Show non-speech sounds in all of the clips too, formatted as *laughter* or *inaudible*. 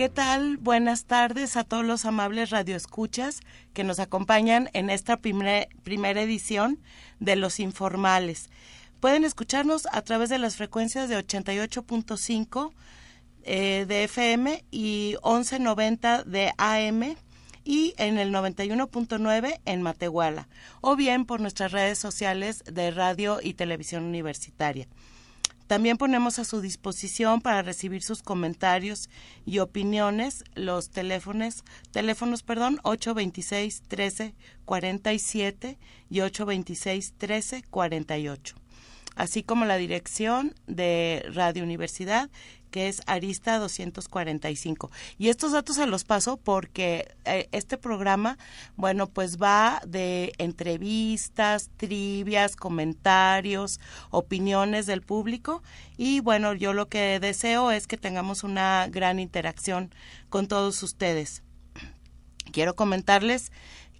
¿Qué tal? Buenas tardes a todos los amables radioescuchas que nos acompañan en esta primera edición de Los Informales. Pueden escucharnos a través de las frecuencias de 88.5 eh, de FM y 1190 de AM y en el 91.9 en Matehuala, o bien por nuestras redes sociales de radio y televisión universitaria. También ponemos a su disposición para recibir sus comentarios y opiniones los teléfonos, teléfonos perdón, 826 13 47 y 826 13 48 así como la dirección de Radio Universidad que es Arista 245. Y estos datos se los paso porque eh, este programa, bueno, pues va de entrevistas, trivias, comentarios, opiniones del público y bueno, yo lo que deseo es que tengamos una gran interacción con todos ustedes. Quiero comentarles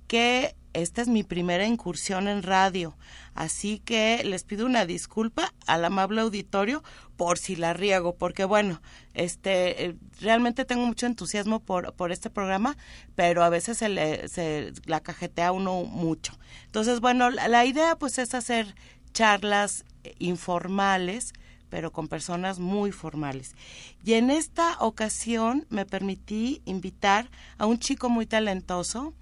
que esta es mi primera incursión en radio, así que les pido una disculpa al amable auditorio por si la riego, porque bueno, este eh, realmente tengo mucho entusiasmo por, por este programa, pero a veces se, le, se la cajetea uno mucho. Entonces, bueno, la, la idea pues es hacer charlas informales, pero con personas muy formales. Y en esta ocasión me permití invitar a un chico muy talentoso,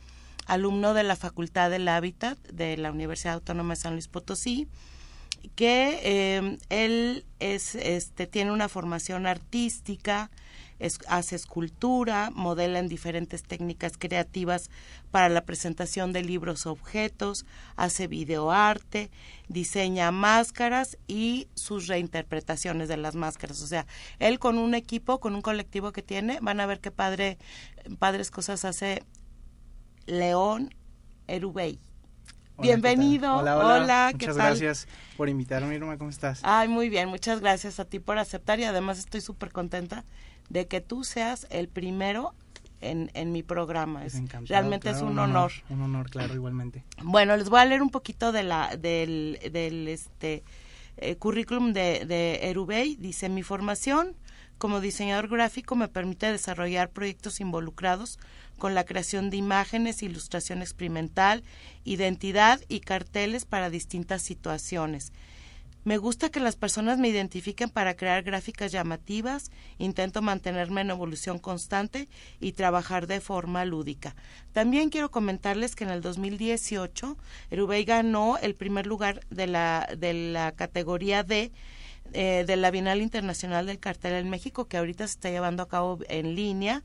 alumno de la Facultad del Hábitat de la Universidad Autónoma de San Luis Potosí, que eh, él es, este, tiene una formación artística, hace escultura, modela en diferentes técnicas creativas para la presentación de libros objetos, hace videoarte, diseña máscaras y sus reinterpretaciones de las máscaras. O sea, él con un equipo, con un colectivo que tiene, van a ver qué padre, padres cosas hace León Erubey. Bienvenido. hola, hola, Muchas gracias por invitarme, Irma. ¿Cómo estás? Ay, muy bien. Muchas gracias a ti por aceptar y además estoy súper contenta de que tú seas el primero en, en mi programa. Es, realmente es un, honor, Un honor, claro, igualmente. Bueno, les voy a leer un poquito de la, del, del este, eh, currículum de, de Erubey. Dice, mi formación como diseñador gráfico me permite desarrollar proyectos involucrados con la creación de imágenes, ilustración experimental, identidad y carteles para distintas situaciones. Me gusta que las personas me identifiquen para crear gráficas llamativas, intento mantenerme en evolución constante y trabajar de forma lúdica. También quiero comentarles que en el 2018 Erubey ganó el primer lugar de la, de la categoría D eh, de la Bienal Internacional del Cartel en México, que ahorita se está llevando a cabo en línea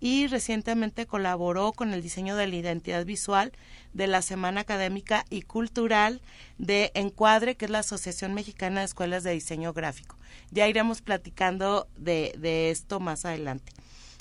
y recientemente colaboró con el diseño de la identidad visual de la Semana Académica y Cultural de Encuadre, que es la Asociación Mexicana de Escuelas de Diseño Gráfico. Ya iremos platicando de, de esto más adelante.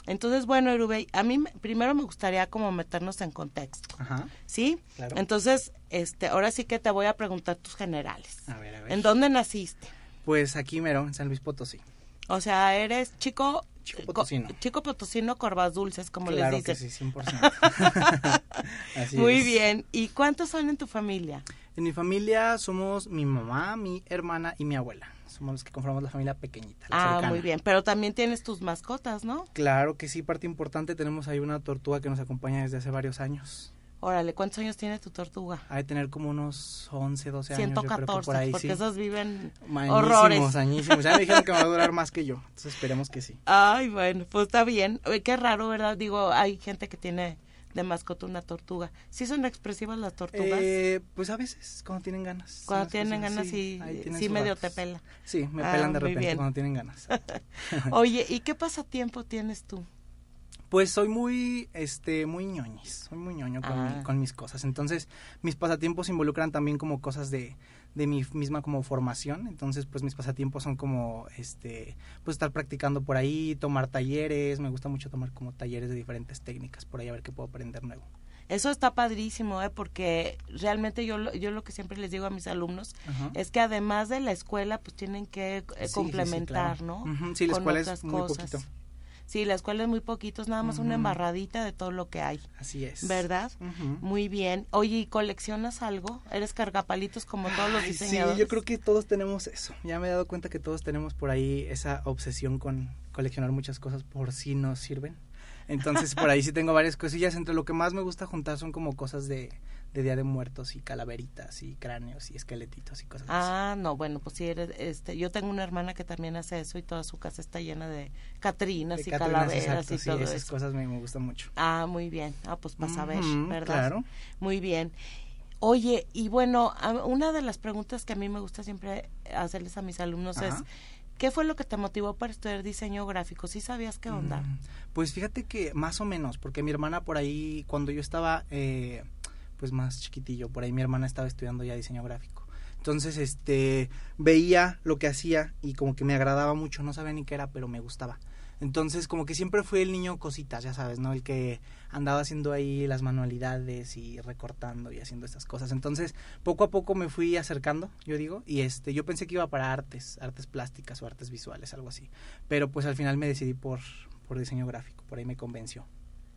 Entonces, bueno, Erubey, a mí primero me gustaría como meternos en contexto. Ajá. ¿Sí? Claro. Entonces, este, ahora sí que te voy a preguntar tus generales. A ver, a ver. ¿En dónde naciste? Pues aquí mero, en San Luis Potosí. O sea, eres chico Chico potosino. chico potosino, corvas dulces, como les dicen. Que sí, 100%. *laughs* Así Muy bien. ¿Y cuántos son en tu familia? En mi familia somos mi mamá, mi hermana y mi abuela. Somos los que conformamos la familia pequeñita. ah, muy bien. Pero también tienes tus mascotas, ¿no? Claro que sí, parte importante. Tenemos ahí una tortuga que nos acompaña desde hace varios años. Órale, ¿cuántos años tiene tu tortuga? Ha de tener como unos 11, 12 años. 114, por ahí, porque esos viven mañísimos, horrores. Añísimos. Ya me dijeron que va a durar más que yo, entonces esperemos que sí. Ay, bueno, pues está bien. qué raro, ¿verdad? Digo, hay gente que tiene de mascota una tortuga. ¿Sí son expresivas las tortugas? Eh, pues a veces, cuando tienen ganas. Cuando tienen ganas, sí, sí, medio te pela. Sí, me pelan ah, de repente cuando tienen ganas. *laughs* Oye, *laughs* ¿y qué pasatiempo tienes tú? Pues soy muy, este, muy ñoñis, soy muy ñoño con, Ah. con mis cosas. Entonces, mis pasatiempos involucran también como cosas de, de mi misma como formación. Entonces, pues mis pasatiempos son como, este, pues estar practicando por ahí, tomar talleres. Me gusta mucho tomar como talleres de diferentes técnicas por ahí a ver qué puedo aprender nuevo. Eso está padrísimo, ¿eh? porque realmente yo, lo- yo lo que siempre les digo a mis alumnos Ajá. es que además de la escuela, pues tienen que eh, Sí, sí, sí, complementar, claro. ¿no? Sí, la escuela es muy cosas. poquito. Sí, la escuela es muy poquito, es nada más una embarradita de todo lo que hay, Así es. ¿verdad? Muy bien. Oye, ¿y coleccionas algo? ¿Eres cargapalitos como todos los diseñadores? Sí, yo creo que todos tenemos eso. Ya me he dado cuenta que todos tenemos por ahí esa obsesión con coleccionar muchas cosas por si nos sirven. Entonces, por ahí sí tengo varias cosillas. Entre lo que más me gusta juntar son como cosas de, de Día de Muertos y calaveritas y cráneos y esqueletitos y cosas así. Ah, no, bueno, pues sí, eres, este, yo tengo una hermana que también hace eso y toda su casa está llena de catrinas De y Catrinas, calaveras exacto, y sí, todo esas eso. cosas me, me gustan mucho. Ah, muy bien. Ah, pues para saber, Ujú, ¿verdad? Claro. Muy bien. Oye, y bueno, a- una de las preguntas que a mí me gusta siempre hacerles a mis alumnos es. ¿qué fue lo que te motivó para estudiar diseño gráfico? ¿Sí sabías qué onda? Mm, Pues fíjate que más o menos, porque mi hermana por ahí, cuando yo estaba eh, pues más chiquitillo, por ahí mi hermana estaba estudiando ya diseño gráfico. Entonces, este, veía lo que hacía y como que me agradaba mucho, no sabía ni qué era, pero me gustaba. Entonces, como que siempre fui el niño cositas, ya sabes, ¿no? El que andaba haciendo ahí las manualidades y recortando y haciendo estas cosas. Entonces, poco a poco me fui acercando, yo digo, y este, yo pensé que iba para artes, artes plásticas o artes visuales, algo así. Pero pues al final me decidí por, por diseño gráfico, por ahí me convenció.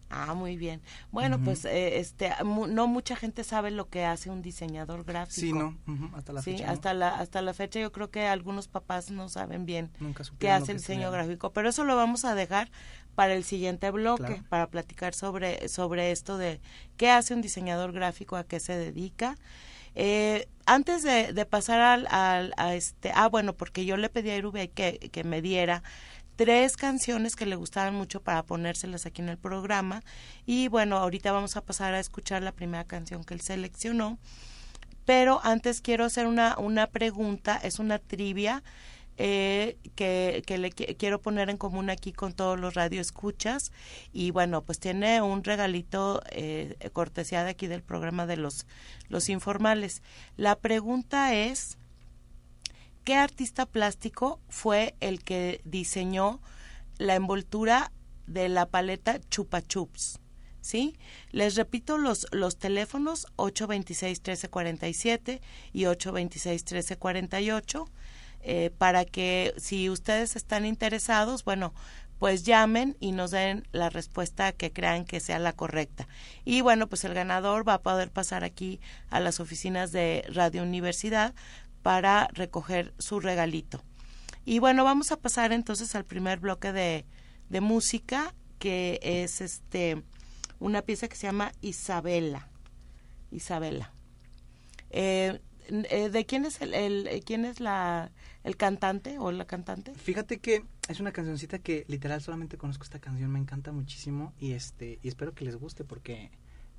Ah, muy bien. Bueno, pues eh, este, mu- no mucha gente sabe lo que hace un diseñador gráfico. Sí, no, hasta la sí, fecha. ¿no? hasta la hasta la fecha yo creo que algunos papás no saben bien Nunca qué hace el diseño gráfico, pero eso lo vamos a dejar para el siguiente bloque, Claro. para platicar sobre sobre esto de qué hace un diseñador gráfico, a qué se dedica. Eh, antes de, de pasar al, al- a este, ah bueno, porque yo le pedí a Irubey que, que me diera tres canciones que le gustaban mucho para ponérselas aquí en el programa y bueno, ahorita vamos a pasar a escuchar la primera canción que él seleccionó. Pero antes quiero hacer una, una pregunta, es una trivia eh, que, que le qui- quiero poner en común aquí con todos los radioescuchas. Y bueno, pues tiene un regalito eh, cortesía de aquí del programa de los, los informales. La pregunta es, ¿qué artista plástico fue el que diseñó la envoltura de la paleta Chupa Chups? ¿Sí? Les repito los, los teléfonos 826-1347 y 826-1348 eh, para que si ustedes están interesados, bueno, pues llamen y nos den la respuesta que crean que sea la correcta. Y bueno, pues el ganador va a poder pasar aquí a las oficinas de Radio Universidad para recoger su regalito. Y bueno, vamos a pasar entonces al primer bloque de, de música, que es este una pieza que se llama Isabela. Isabela. Eh, eh, ¿De quién es el, el- eh, quién es la el cantante o la cantante? Fíjate que es una cancioncita que literal solamente conozco esta canción, me encanta muchísimo y este y espero que les guste porque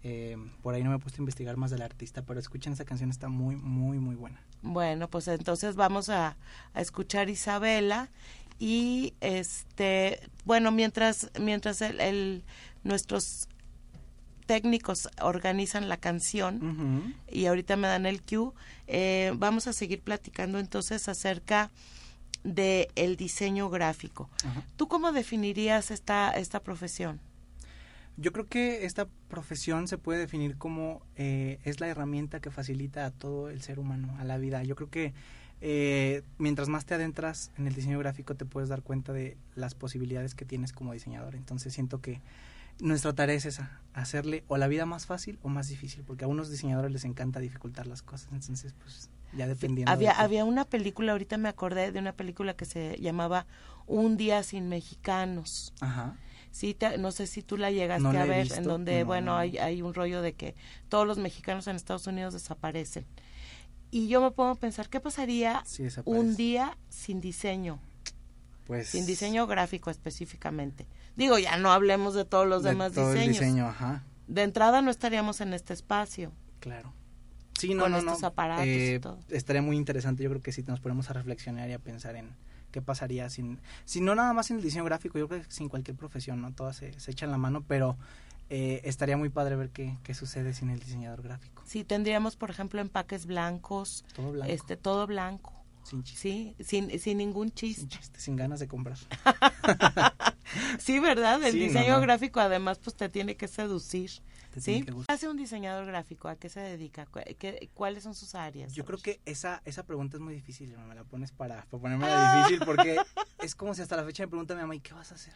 eh, por ahí no me he puesto a investigar más del artista, pero escuchen esta canción, está muy, muy, muy buena. Bueno, pues entonces vamos a, a escuchar Isabela y este bueno mientras mientras el, el- nuestros técnicos organizan la canción y ahorita me dan el cue eh, vamos a seguir platicando entonces acerca de el diseño gráfico. ¿Tú cómo definirías esta esta profesión? Yo creo que esta profesión se puede definir como eh, es la herramienta que facilita a todo el ser humano, a la vida. Yo creo que eh, mientras más te adentras en el diseño gráfico te puedes dar cuenta de las posibilidades que tienes como diseñador. Entonces siento que nuestra tarea es esa, hacerle o la vida más fácil o más difícil, porque a unos diseñadores les encanta dificultar las cosas. Entonces, pues ya dependiendo. Había, de había una película, ahorita me acordé de una película que se llamaba Un día sin mexicanos. Ajá. Sí, te- no sé si tú la llegaste No la a ver, visto, en donde, no, bueno, no. hay, hay un rollo de que todos los mexicanos en Estados Unidos desaparecen. Y yo me pongo a pensar, ¿qué pasaría Sí, un día sin diseño? Pues, Sin diseño gráfico específicamente. Digo, ya no hablemos de todos los de demás todo el diseños. diseño, ajá. De entrada no estaríamos en este espacio. Claro. Sí, no, Con no, estos aparatos y Eh, todo. Estaría muy interesante. Yo creo que si nos ponemos a reflexionar y a pensar en qué pasaría sin, si no nada más en el diseño gráfico, yo creo que sin cualquier profesión, ¿no? Todas se, se echan la mano, pero eh, estaría muy padre ver qué, qué sucede sin el diseñador gráfico. Sí, tendríamos, por ejemplo, empaques blancos, Todo blanco, este, todo blanco, sin chiste, sí, sin, sin ningún sin chiste. chiste, sin ganas de comprar. *laughs* sí, ¿verdad? El Sí, diseño no. gráfico además pues te tiene que seducir. Te ¿Sí? tiene que gustar. ¿Qué hace un diseñador gráfico? ¿A qué se dedica? ¿Cu- qué- ¿Cuáles son sus áreas? Yo creo que esa, esa pregunta es muy difícil, me la pones para, para ponerme Ah. difícil, porque *laughs* es como si hasta la fecha me pregunta mi mamá, ¿y qué vas a hacer?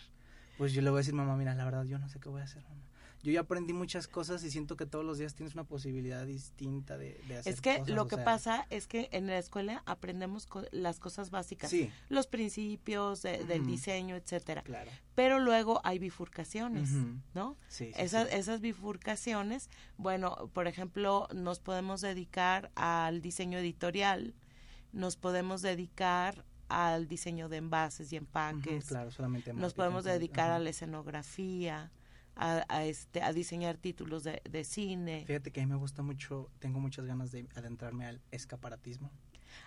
Pues yo le voy a decir, mamá, mira, la verdad, yo no sé qué voy a hacer, mamá. Yo ya aprendí muchas cosas y siento que todos los días tienes una posibilidad distinta de, de hacer Es que cosas, lo que sea, pasa es que en la escuela aprendemos co- las cosas básicas, Sí, los principios de- del diseño, etcétera. claro. Pero luego hay bifurcaciones. ¿no? Sí, sí, esas, esas bifurcaciones, bueno, por ejemplo, nos podemos dedicar al diseño editorial, nos podemos dedicar al diseño de envases y empaques, claro, solamente nos podemos dedicar a la escenografía, a, a este, a diseñar títulos de, de cine. Fíjate que a mí me gusta mucho, tengo muchas ganas de adentrarme al escaparatismo.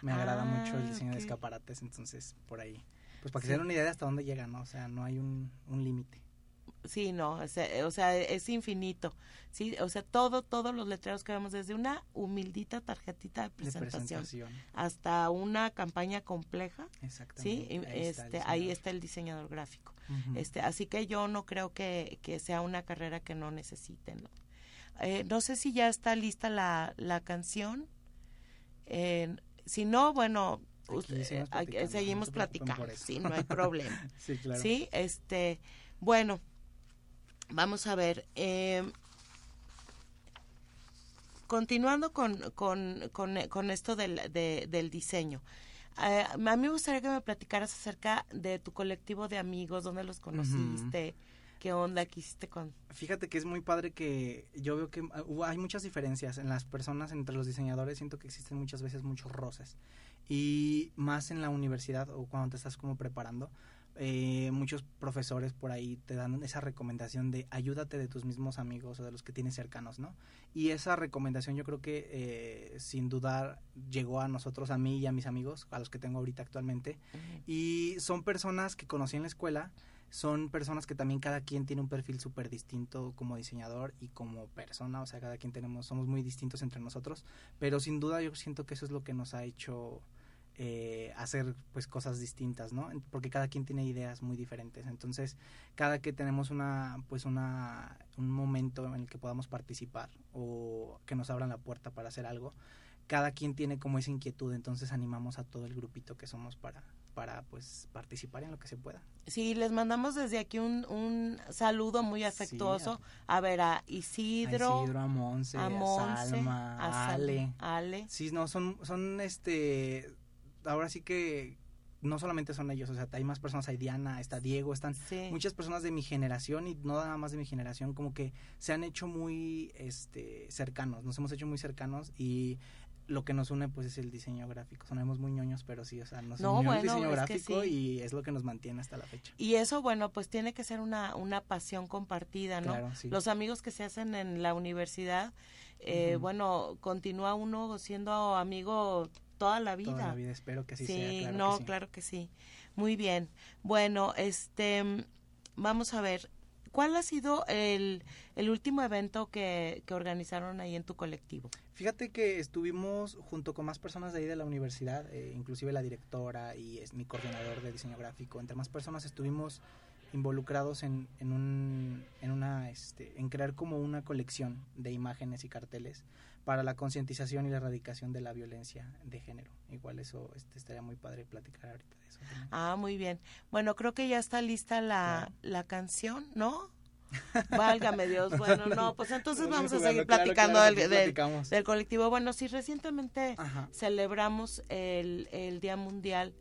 Me agrada mucho el Ah, diseño de escaparates, entonces por ahí. Pues para que Sí. se den una idea de hasta dónde llega, ¿no? O sea, no hay un, un límite. Sí, no, o sea, o sea, es infinito. Sí, o sea, todo, todos los letreros que vemos desde una humildita tarjetita de De presentación, hasta una campaña compleja. Sí, Exactamente. y, ahí está el este, ahí diseñador. está el diseñador gráfico. Este, así que yo no creo que, que sea una carrera que no necesiten. ¿no? Eh, no sé si ya está lista la, la canción. Eh, si no, bueno, usted- seguimos aquí- platicando, seguimos *laughs* platicando. Sí, no hay problema. *laughs* Sí, claro. Sí, este, bueno, vamos a ver. eh, continuando con, con, con, con esto del, de- del diseño. eh, a mí me gustaría que me platicaras acerca de tu colectivo de amigos, dónde los conociste, qué onda, qué hiciste con... Fíjate que es muy padre que yo veo que hubo- hay muchas diferencias en las personas, entre los diseñadores, siento que existen muchas veces muchos roces. Y más en la universidad o cuando te estás como preparando, eh, muchos profesores por ahí te dan esa recomendación de ayúdate de tus mismos amigos o de los que tienes cercanos, ¿no? Y esa recomendación yo creo que eh, sin dudar llegó a nosotros, a mí y a mis amigos, a los que tengo ahorita actualmente. Y son personas que conocí en la escuela, son personas que también cada quien tiene un perfil súper distinto como diseñador y como persona, o sea, cada quien tenemos, somos muy distintos entre nosotros, pero sin duda yo siento que eso es lo que nos ha hecho eh, hacer pues cosas distintas, ¿no? Porque cada quien tiene ideas muy diferentes, entonces cada que tenemos una pues una un momento en el que podamos participar o que nos abran la puerta para hacer algo, cada quien tiene como esa inquietud, entonces animamos a todo el grupito que somos para para pues participar en lo que se pueda. Sí, les mandamos desde aquí un, un saludo muy afectuoso. a ver, a Isidro, a Isidro, a Monse, a a, Salma, a, Sal- Ale. Ale. Sí, no, son, son este, ahora sí que no solamente son ellos, o sea, hay más personas, hay Diana, está Diego, están Sí. muchas personas de mi generación y no nada más de mi generación, como que se han hecho muy, este, cercanos, nos hemos hecho muy cercanos y lo que nos une pues es el diseño gráfico, sonamos muy ñoños, pero sí, o sea, nos No, unió el diseño gráfico sí. y es lo que nos mantiene hasta la fecha. Y eso, bueno, pues tiene que ser una, una pasión compartida, ¿no? Claro, sí. Los amigos que se hacen en la universidad, eh, bueno, continúa uno siendo amigo toda la vida. Toda la vida espero que así sí, sea, claro no, que sí. claro que sí. Muy bien. Bueno, este, vamos a ver. ¿Cuál ha sido el, el último evento que, que organizaron ahí en tu colectivo? Fíjate que estuvimos junto con más personas de ahí de la universidad, eh, inclusive la directora y es mi coordinador de diseño gráfico. Entre más personas estuvimos involucrados en, en un en una este en crear como una colección de imágenes y carteles para la concientización y la erradicación de la violencia de género. Igual eso este, estaría muy padre platicar ahorita de eso. también. Ah, muy bien. Bueno, creo que ya está lista la, la canción, ¿no? Válgame Dios. *laughs* Bueno, no, pues entonces vamos a seguir platicando claro, del, del- colectivo. Bueno, sí, recientemente Ajá. celebramos el, el Día Mundial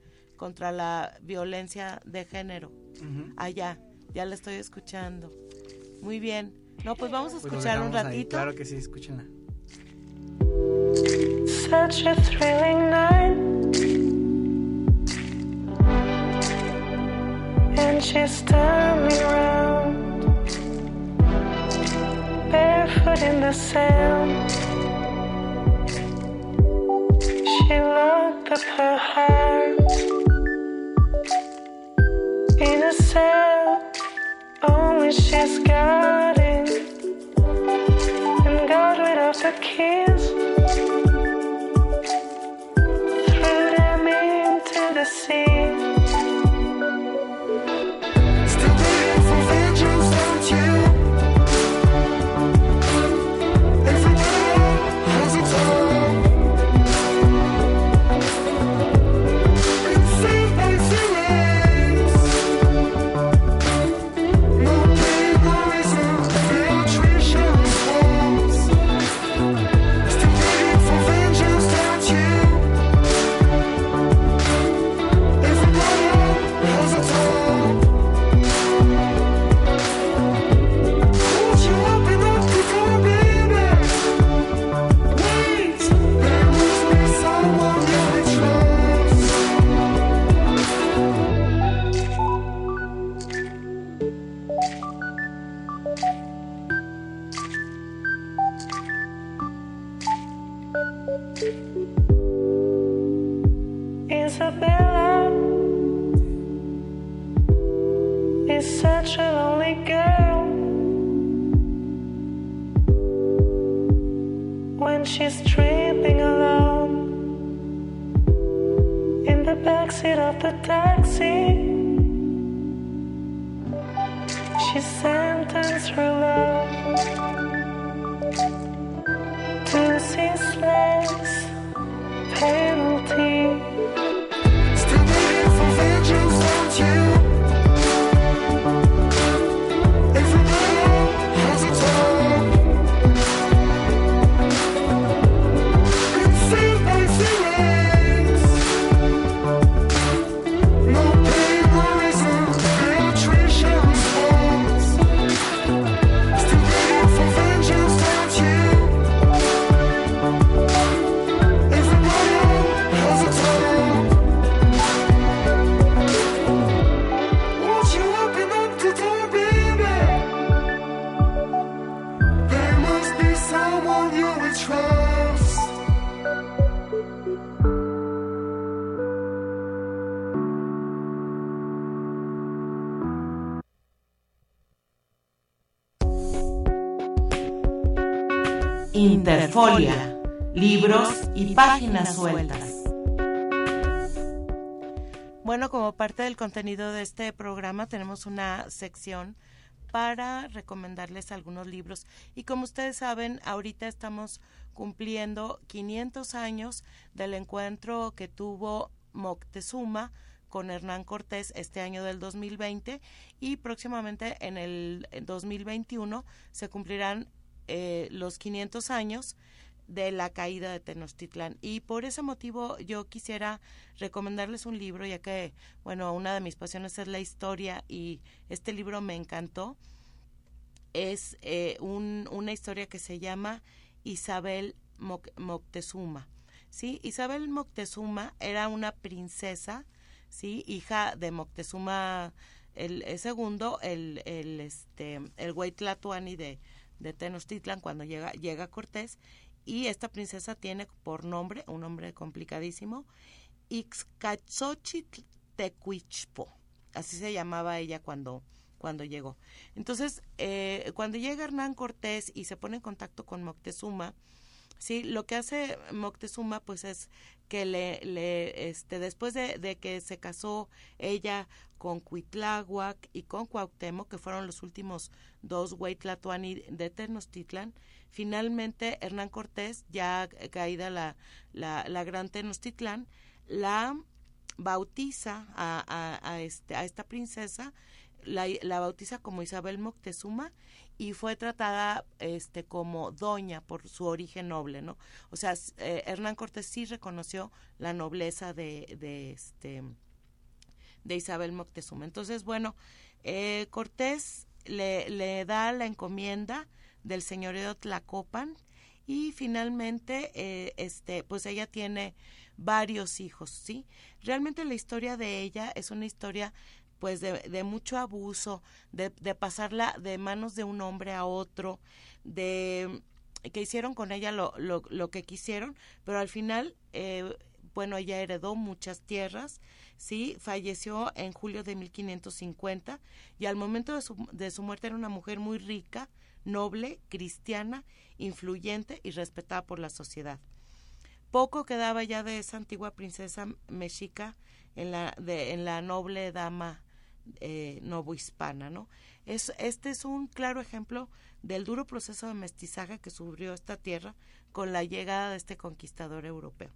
contra la Violencia de Género. Ujú. Allá, ya la estoy escuchando. Muy bien. No, pues vamos a Pues escuchar un dejamos ahí. ratito. Claro que sí, escúchenla. Such a thrilling night. And she's turning round, barefoot in the sand. She locked up her heart she's got it. And God without the key. Backseat of the taxi. She sentenced her love to ceaseless penalty. Interfolia, libros y páginas sueltas. Bueno, como parte del contenido de este programa tenemos una sección para recomendarles algunos libros. Y como ustedes saben, ahorita estamos cumpliendo 500 años del encuentro que tuvo Moctezuma con Hernán Cortés este año del 2020 y próximamente en el 2021 se cumplirán eh, los 500 años de la caída de Tenochtitlán. Y por ese motivo yo quisiera recomendarles un libro, ya que, bueno, una de mis pasiones es la historia y este libro me encantó. Es eh, un, una historia que se llama Isabel Moc- Moctezuma. ¿sí? Isabel Moctezuma era una princesa, ¿sí? hija de Moctezuma el, el segundo, el, el, este, el de, de Tenochtitlan cuando llega, llega Cortés y esta princesa tiene por nombre, un nombre complicadísimo, Ixcachochitl Tecuichpo. Así se llamaba ella cuando, cuando llegó. Entonces, eh, cuando llega Hernán Cortés y se pone en contacto con Moctezuma, sí, lo que hace Moctezuma, pues es que le, le este, después de, de que se casó ella con Cuitláhuac y con Cuauhtémoc, que fueron los últimos dos Huaytlatoani de Tenochtitlan, finalmente Hernán Cortés, ya caída la, la, la gran Tenochtitlán, la bautiza a, a, a, este, a esta princesa, la, la bautiza como Isabel Moctezuma y fue tratada este como doña por su origen noble, ¿no? O sea, eh, Hernán Cortés sí reconoció la nobleza de, de este de Isabel Moctezuma. Entonces, bueno, eh, Cortés le, le da la encomienda del señorío Tlacopan y finalmente, eh, este, pues ella tiene varios hijos, ¿sí? Realmente la historia de ella es una historia pues de, mucho abuso, de, de, pasarla de manos de un hombre a otro, de que hicieron con ella lo, lo, lo que quisieron, pero al final, eh, bueno, ella heredó muchas tierras, sí, falleció en julio de 1550 y al momento de su, de su muerte era una mujer muy rica, noble, cristiana, influyente y respetada por la sociedad. Poco quedaba ya de esa antigua princesa mexica en la, de, en la noble dama eh, novohispana, ¿no? Es, este es un claro ejemplo del duro proceso de mestizaje que sufrió esta tierra con la llegada de este conquistador europeo.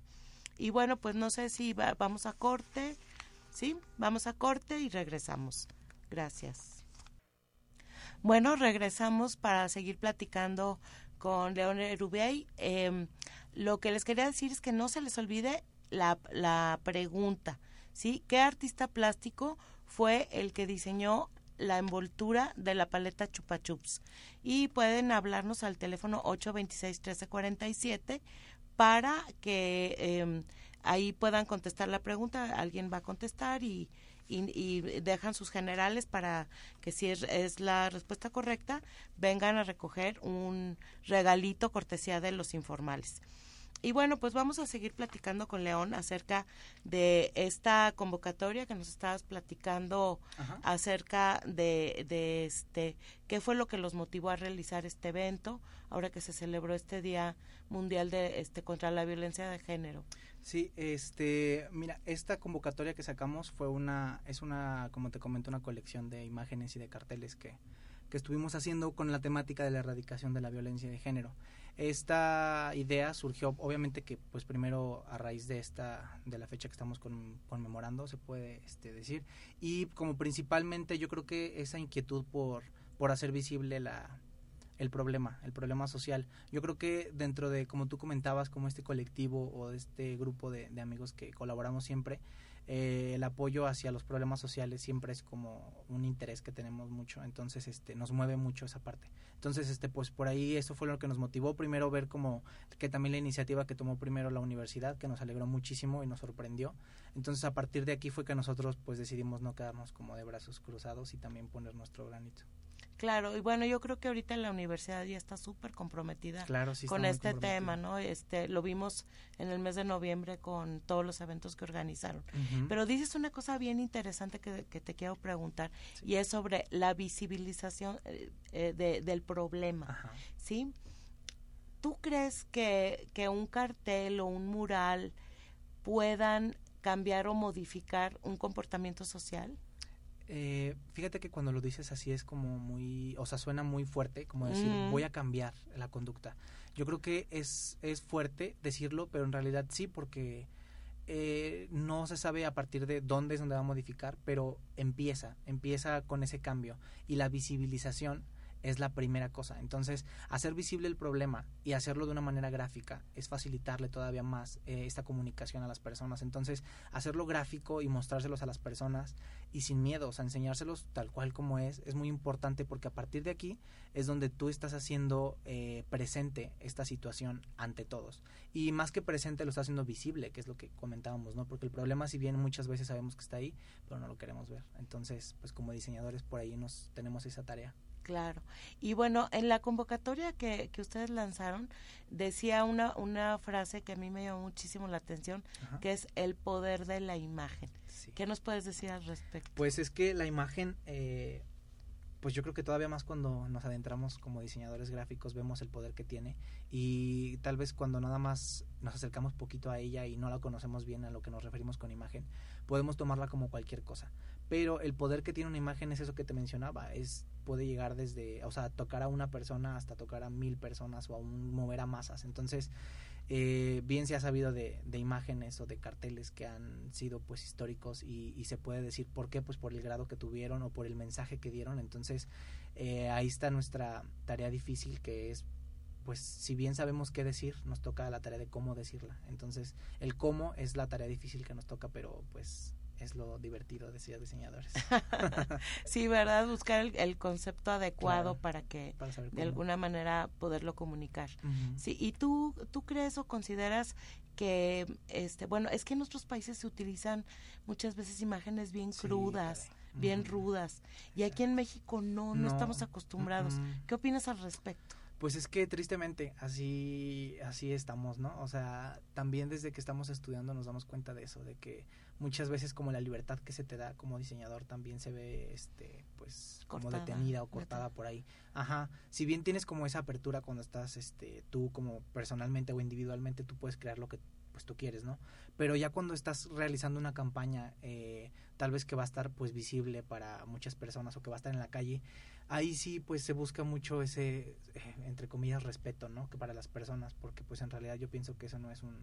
Y bueno, pues no sé si va, vamos a corte, ¿sí? Vamos a corte y regresamos. Gracias. Bueno, regresamos para seguir platicando con León Rubey. Eh, lo que les quería decir es que no se les olvide la, la pregunta, ¿sí? ¿Qué artista plástico fue el que diseñó la envoltura de la paleta Chupa Chups? Y pueden hablarnos al teléfono 826-1347 para que eh, ahí puedan contestar la pregunta. Alguien va a contestar y, y, y, dejan sus generales para que si es, es, la respuesta correcta, vengan a recoger un regalito cortesía de los informales. Y bueno, pues vamos a seguir platicando con León acerca de esta convocatoria que nos estabas platicando Ajá. acerca de, de este qué fue lo que los motivó a realizar este evento ahora que se celebró este Día Mundial de este contra la violencia de género. Sí, este, mira, esta convocatoria que sacamos fue una, es una, como te comento, una colección de imágenes y de carteles que, que estuvimos haciendo con la temática de la erradicación de la violencia de género. Esta idea surgió, obviamente que, pues primero a raíz de esta, de la fecha que estamos con- conmemorando, se puede este, decir, y como principalmente yo creo que esa inquietud por, por hacer visible la, el problema, el problema social. Yo creo que dentro de, como tú comentabas, como este colectivo o este grupo de amigos que colaboramos siempre, eh, el apoyo hacia los problemas sociales siempre es como un interés que tenemos mucho, entonces este nos mueve mucho esa parte. Entonces este pues por ahí eso fue lo que nos motivó primero ver como que también la iniciativa que tomó primero la universidad que nos alegró muchísimo y nos sorprendió. Entonces a partir de aquí fue que nosotros pues decidimos no quedarnos como de brazos cruzados y también poner nuestro granito. Claro, y bueno, yo creo que ahorita la universidad ya está súper comprometida Claro, sí está con este tema, ¿no? Este, lo vimos en el mes de noviembre con todos los eventos que organizaron. Pero dices una cosa bien interesante que, que te quiero preguntar y es sobre la visibilización eh, eh, de- del problema, Ajá. ¿sí? ¿Tú crees que, que un cartel o un mural puedan cambiar o modificar un comportamiento social? Eh, fíjate que cuando lo dices así es como muy, o sea, suena muy fuerte, como decir, Mm. voy a cambiar la conducta. Yo creo que es, es fuerte decirlo, pero en realidad sí, porque eh, no se sabe a partir de dónde es donde va a modificar, pero empieza, empieza con ese cambio y la visibilización es la primera cosa. Entonces, hacer visible el problema y hacerlo de una manera gráfica es facilitarle todavía más eh, esta comunicación a las personas. Entonces, hacerlo gráfico y mostrárselos a las personas y sin miedo, o sea, enseñárselos tal cual como es, es muy importante porque a partir de aquí es donde tú estás haciendo eh, presente esta situación ante todos. Y más que presente, lo estás haciendo visible, que es lo que comentábamos, ¿no? Porque el problema, si bien muchas veces sabemos que está ahí, pero no lo queremos ver. Entonces, pues como diseñadores por ahí nos tenemos esa tarea. Claro. Y bueno, en la convocatoria que, que ustedes lanzaron, decía una, una frase que a mí me llamó muchísimo la atención, Ajá. que es el poder de la imagen. Sí. ¿Qué nos puedes decir al respecto? Pues es que la imagen, eh, pues yo creo que todavía más cuando nos adentramos como diseñadores gráficos vemos el poder que tiene y tal vez cuando nada más nos acercamos poquito a ella y no la conocemos bien a lo que nos referimos con imagen, podemos tomarla como cualquier cosa. Pero el poder que tiene una imagen es eso que te mencionaba, es puede llegar desde, o sea, tocar a una persona hasta tocar a mil personas o a un, mover a masas. Entonces, eh, bien se ha sabido de, de imágenes o de carteles que han sido pues históricos y, y se puede decir por qué, pues por el grado que tuvieron o por el mensaje que dieron. Entonces, eh, ahí está nuestra tarea difícil que es pues si bien sabemos qué decir, nos toca la tarea de cómo decirla. Entonces, el cómo es la tarea difícil que nos toca, pero pues es lo divertido de ser diseñadores. *laughs* Sí, ¿verdad? Buscar el, el concepto adecuado Claro. para que Para de alguna manera poderlo comunicar. Sí, ¿y tú, tú crees o consideras que, este, bueno, es que en otros países se utilizan muchas veces imágenes bien Sí, crudas, bien rudas, y aquí en México no, no, No. estamos acostumbrados. ¿Qué opinas al respecto? Pues es que tristemente así así estamos, ¿no? O sea, también desde que estamos estudiando nos damos cuenta de eso, de que muchas veces como la libertad que se te da como diseñador también se ve este pues como detenida o cortada detenida. por ahí. Ajá, si bien tienes como esa apertura cuando estás este tú como personalmente o individualmente tú puedes crear lo que pues tú quieres, ¿no? Pero ya cuando estás realizando una campaña, eh, tal vez que va a estar pues visible para muchas personas o que va a estar en la calle, ahí sí pues se busca mucho ese, eh, entre comillas, respeto, ¿no? Que para las personas, porque pues en realidad yo pienso que eso no es un,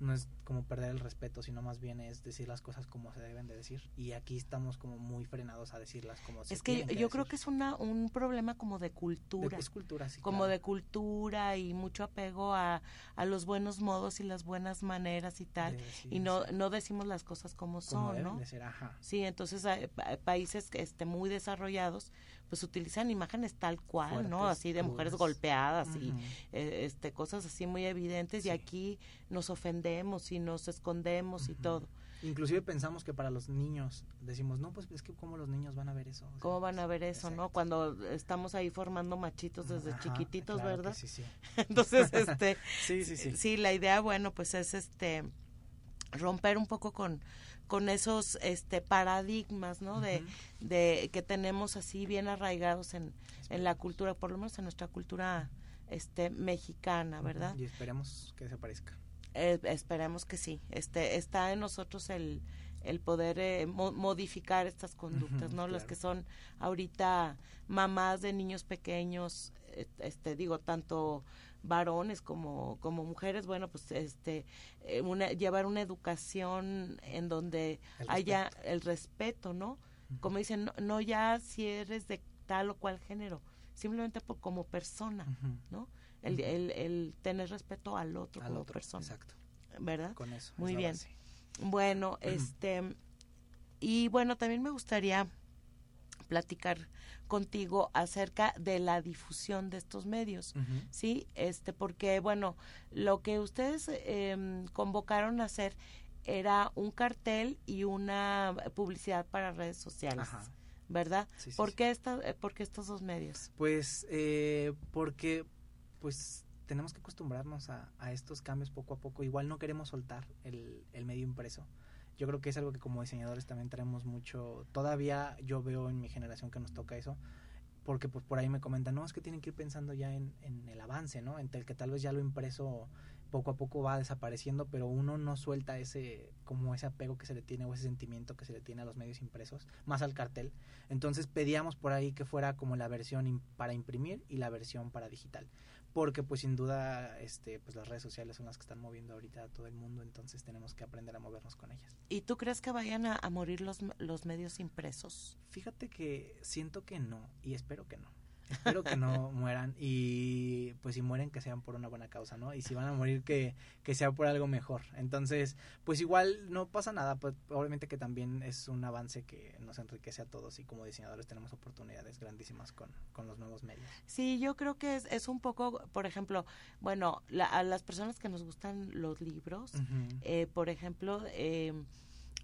no es como perder el respeto, sino más bien es decir las cosas como se deben de decir. Y aquí estamos como muy frenados a decirlas como se Es que yo, yo creo que es una, un problema como de De- cultura. es cultura, sí, como claro. de cultura y mucho apego a, a los buenos modos y las buenas maneras y tal. Decir, y no, no decimos las cosas como como son, deben ¿no? de ser, ajá. Sí, entonces hay pa- países que, este, muy desarrollados pues utilizan imágenes tal cual, ¿no? Así de mujeres golpeadas y eh, este cosas así muy evidentes y aquí nos ofendemos y nos escondemos y todo. Inclusive pensamos que para los niños, decimos, no, pues es que cómo los niños van a ver eso. O sea, ¿Cómo van a ver eso, no? Cuando estamos ahí formando machitos desde Ajá, chiquititos, claro ¿verdad? Sí, sí. *laughs* Entonces, este, *laughs* Sí, sí, sí. sí, la idea, bueno, pues es este romper un poco con con esos este paradigmas, ¿no? De, de que tenemos así bien arraigados en, en la cultura, por lo menos en nuestra cultura este mexicana, ¿verdad? Y esperemos que desaparezca. Eh, esperemos que sí. Este está en nosotros el el poder eh, mo- modificar estas conductas, ¿no? Las que son ahorita mamás de niños pequeños, eh, este digo tanto varones como como mujeres, bueno, pues este eh, una, llevar una educación en donde El haya el respeto, ¿no? Como dicen, no, no ya si eres de tal o cual género, simplemente por, como persona. ¿no? El, el, el tener respeto al otro Al como otro, persona, Exacto. ¿verdad? Con eso. es Muy bien. Bueno, este y bueno, también me gustaría platicar contigo acerca de la difusión de estos medios. Sí, este, porque bueno, lo que ustedes em, convocaron a hacer era un cartel y una publicidad para redes sociales, Ajá. ¿verdad? Sí, sí, ¿Por, sí. qué esta- por qué estos dos medios? Pues eh, porque pues tenemos que acostumbrarnos a, a estos cambios poco a poco. Igual no queremos soltar el, el medio impreso. Yo creo que es algo que como diseñadores también traemos mucho. Todavía yo veo en mi generación que nos toca eso. Porque pues por ahí me comentan, no, es que tienen que ir pensando ya en, en el avance, ¿no? En el que tal vez ya lo impreso poco a poco va desapareciendo, pero uno no suelta ese, como ese apego que se le tiene o ese sentimiento que se le tiene a los medios impresos, más al cartel. Entonces pedíamos por ahí que fuera como la versión para imprimir y la versión para digital, porque pues sin duda este pues las redes sociales son las que están moviendo ahorita a todo el mundo, entonces tenemos que aprender a movernos con ellas. ¿Y tú crees que vayan a, a morir los, los medios impresos? Fíjate que siento que no y espero que no. Espero que no mueran y pues si mueren que sean por una buena causa, ¿no? Y si van a morir que, que sea por algo mejor. Entonces, pues igual no pasa nada, pues obviamente que también es un avance que nos enriquece a todos y como diseñadores tenemos oportunidades grandísimas con, con los nuevos medios. Sí, yo creo que es, es un poco, por ejemplo, bueno, la- a las personas que nos gustan los libros, eh, por ejemplo, eh,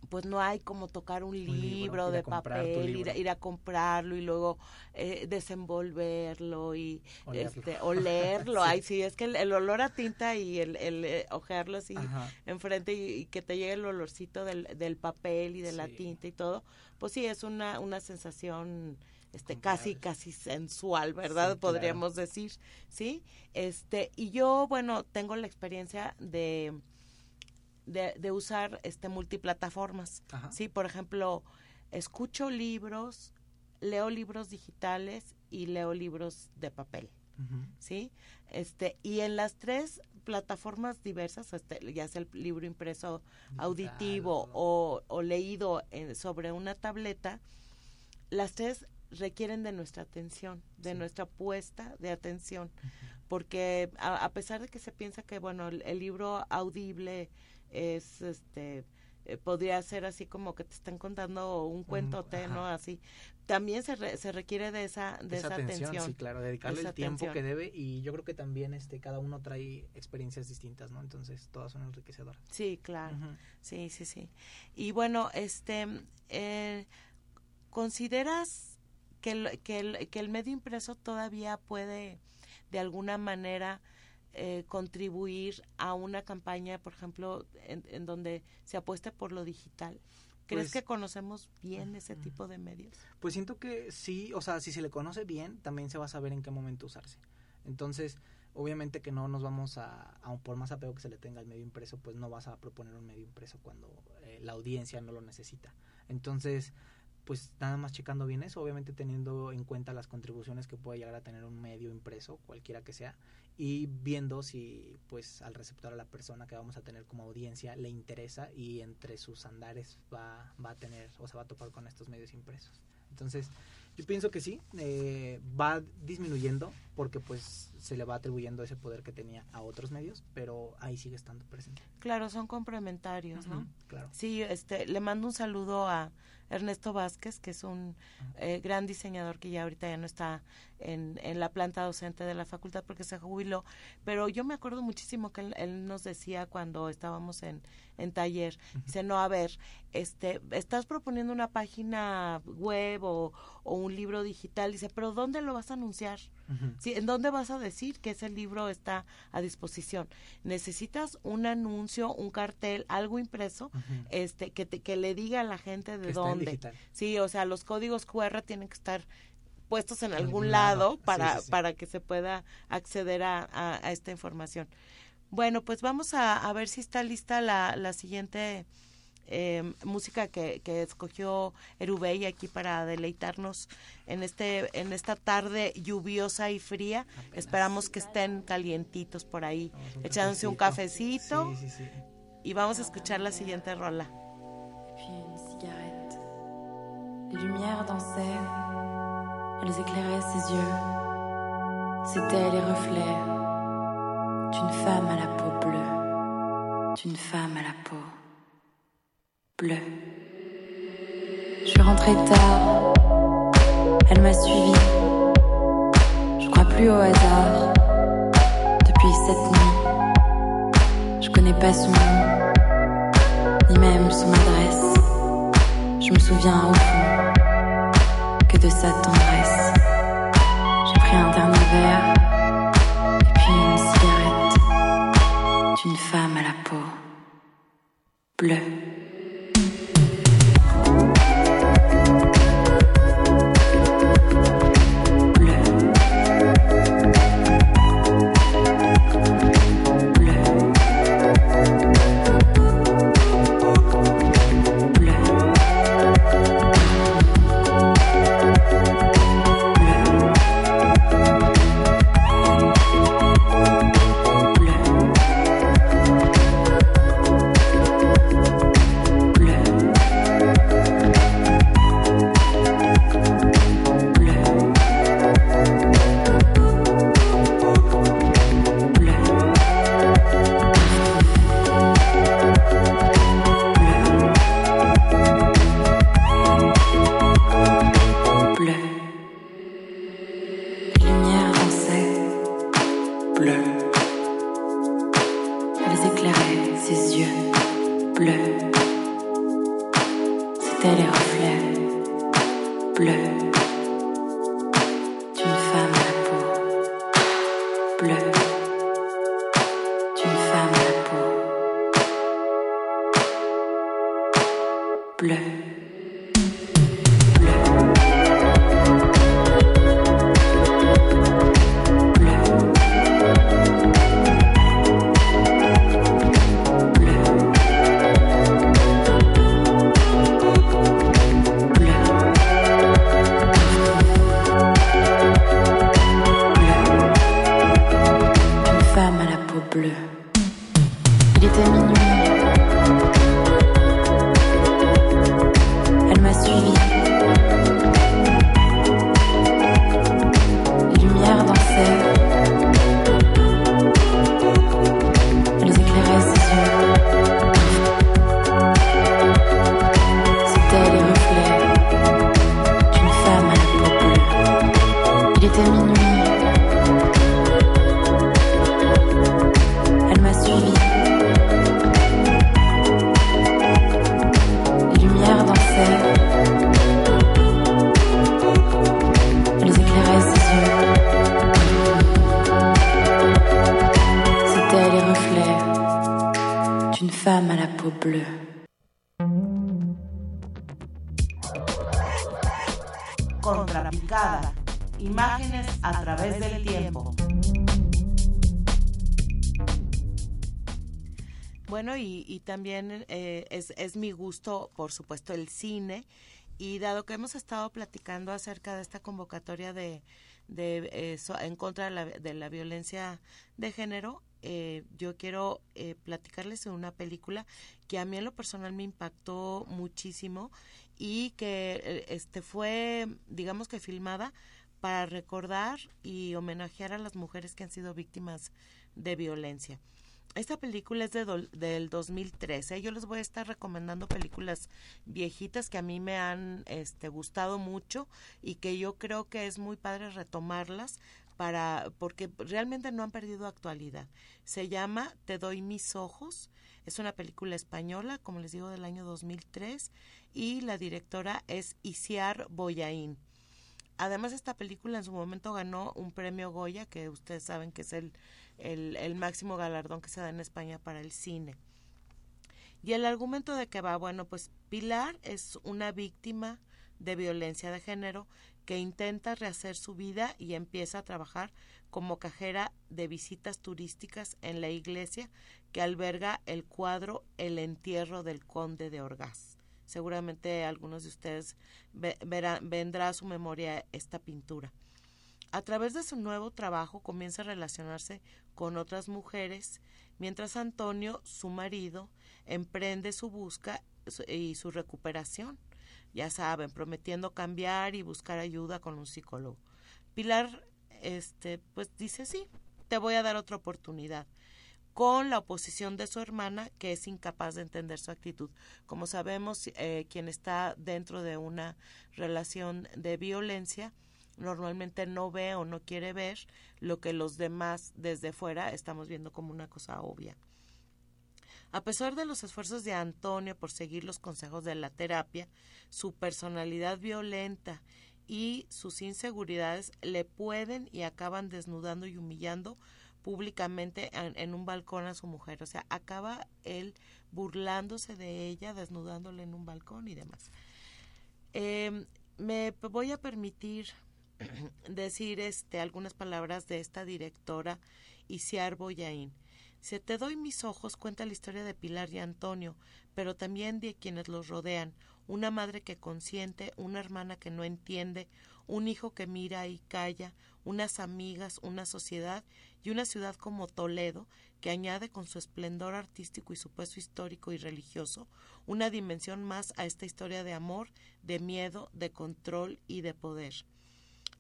pues no hay como tocar un, libro, de papel, ir, a- ir a comprarlo y luego eh, desenvolverlo y Olerlo. este olerlo. *laughs* Ay, sí, es que el, el olor a tinta y el, el eh, ojearlo así Ajá. enfrente y, y que te llegue el olorcito del, del papel y de la Sí. tinta y todo, pues sí, es una, una sensación este casi Comparable. casi sensual, ¿verdad? Sí, claro. Podríamos decir, ¿sí? Este, y yo, bueno, tengo la experiencia de de, de usar este multiplataformas. Ajá. Sí, por ejemplo, escucho libros, leo libros digitales y leo libros de papel. ¿sí? Este, y en las tres plataformas diversas, este, ya sea el libro impreso auditivo o, o leído en- sobre una tableta, las tres requieren de nuestra atención, de Sí. nuestra puesta de atención, porque a, a pesar de que se piensa que, bueno, el, el libro audible es, este, eh, podría ser así como que te están contando un cuentote, ¿no? ajá. Así. También se, re- se requiere de esa, de esa, atención. sí, claro, dedicarle el tiempo atención. que debe y yo creo que también este cada uno trae experiencias distintas, ¿no? Entonces todas son enriquecedoras. Sí, claro. Sí, sí, sí. Y bueno, este, eh, ¿consideras que el, que, el, que el medio impreso todavía puede, de alguna manera, eh, contribuir a una campaña, por ejemplo, en, en donde se apueste por lo digital? ¿Crees Pues- que conocemos bien ese tipo de medios? Pues siento que sí, o sea, si se le conoce bien, también se va a saber en qué momento usarse. Entonces, obviamente que no nos vamos a, a por más apego que se le tenga al medio impreso, pues no vas a proponer un medio impreso cuando eh, la audiencia no lo necesita. Entonces, pues nada más checando bien eso, obviamente teniendo en cuenta las contribuciones que puede llegar a tener un medio impreso, cualquiera que sea, y viendo si pues al receptor a la persona que vamos a tener como audiencia le interesa y entre sus andares va, va a tener o se va a topar con estos medios impresos. Entonces, yo pienso que sí, eh, va disminuyendo porque pues se le va atribuyendo ese poder que tenía a otros medios, pero ahí sigue estando presente. Claro, son complementarios, ¿no? Claro. Sí, este, le mando un saludo a, Ernesto Vázquez, que es un eh, gran diseñador que ya ahorita ya no está en, en la planta docente de la facultad porque se jubiló, pero yo me acuerdo muchísimo que él, él nos decía cuando estábamos en, en taller, dice, no, a ver, este, estás proponiendo una página web o, o un libro digital, dice, pero ¿dónde lo vas a anunciar? Sí, ¿En dónde vas a decir que ese libro está a disposición? Necesitas un anuncio, un cartel, algo impreso, este, que, te- que le diga a la gente de Que dónde. Sí, o sea, los códigos QR tienen que estar puestos en algún algún lado, para, sí, sí. para que se pueda acceder a, a- a esta información. Bueno, pues vamos a, a ver si está lista la, la siguiente eh, música que, que escogió Erubey aquí para deleitarnos en este en esta tarde lluviosa y fría. Esperamos que estén calientitos por ahí, un echándose un cafecito Sí, sí, sí. y vamos a escuchar la siguiente rola. Les lumières dansaient, elles éclairaient ses yeux. C'étaient les reflets d'une femme à la peau bleue, d'une femme à la peau bleue. Je suis rentrée tard, elle m'a suivi. Je crois plus au hasard. Depuis cette nuit, je connais pas son nom ni même son adresse. Je me souviens au fond que de sa tendresse. J'ai pris un dernier verre et puis une cigarette d'une femme à la peau. Bleue. También eh, es, es mi gusto, por supuesto, el cine. Y dado que hemos estado platicando acerca de esta convocatoria de, de eh, en contra de la, de la violencia de género, eh, yo quiero eh, platicarles de una película que a mí en lo personal me impactó muchísimo y que eh, este fue, digamos que filmada para recordar y homenajear a las mujeres que han sido víctimas de violencia. Esta película es de del 2013. Yo les voy a estar recomendando películas viejitas que a mí me han este, gustado mucho y que yo creo que es muy padre retomarlas para porque realmente no han perdido actualidad. Se llama Te doy mis ojos. Es una película española, como les digo, del año 2003 y la directora es Isiar Boyaín. Además, esta película en su momento ganó un premio Goya, que ustedes saben que es el, el, el máximo galardón que se da en España para el cine. Y el argumento de que va, bueno, pues Pilar es una víctima de violencia de género que intenta rehacer su vida y empieza a trabajar como cajera de visitas turísticas en la iglesia que alberga el cuadro El entierro del conde de Orgaz. Seguramente algunos de ustedes ve- verán- vendrá a su memoria esta pintura. A través de su nuevo trabajo comienza a relacionarse con otras mujeres, mientras Antonio, su marido, emprende su busca y su recuperación. Ya saben, prometiendo cambiar y buscar ayuda con un psicólogo. Pilar, este, pues dice sí, te voy a dar otra oportunidad con la oposición de su hermana, que es incapaz de entender su actitud. Como sabemos, eh, quien está dentro de una relación de violencia normalmente no ve o no quiere ver lo que los demás desde fuera estamos viendo como una cosa obvia. A pesar de los esfuerzos de Antonio por seguir los consejos de la terapia, su personalidad violenta y sus inseguridades le pueden y acaban desnudando y humillando públicamente en, un balcón a su mujer. O sea, acaba él burlándose de ella, desnudándole en un balcón y demás. Eh, me voy a permitir *clears throat* decir este algunas palabras de esta directora Isiar Boyain. Se te doy mis ojos cuenta la historia de Pilar y Antonio, pero también de quienes los rodean, una madre que consiente, una hermana que no entiende, un hijo que mira y calla, unas amigas, una sociedad y una ciudad como Toledo que añade con su esplendor artístico y su peso histórico y religioso una dimensión más a esta historia de amor, de miedo, de control y de poder.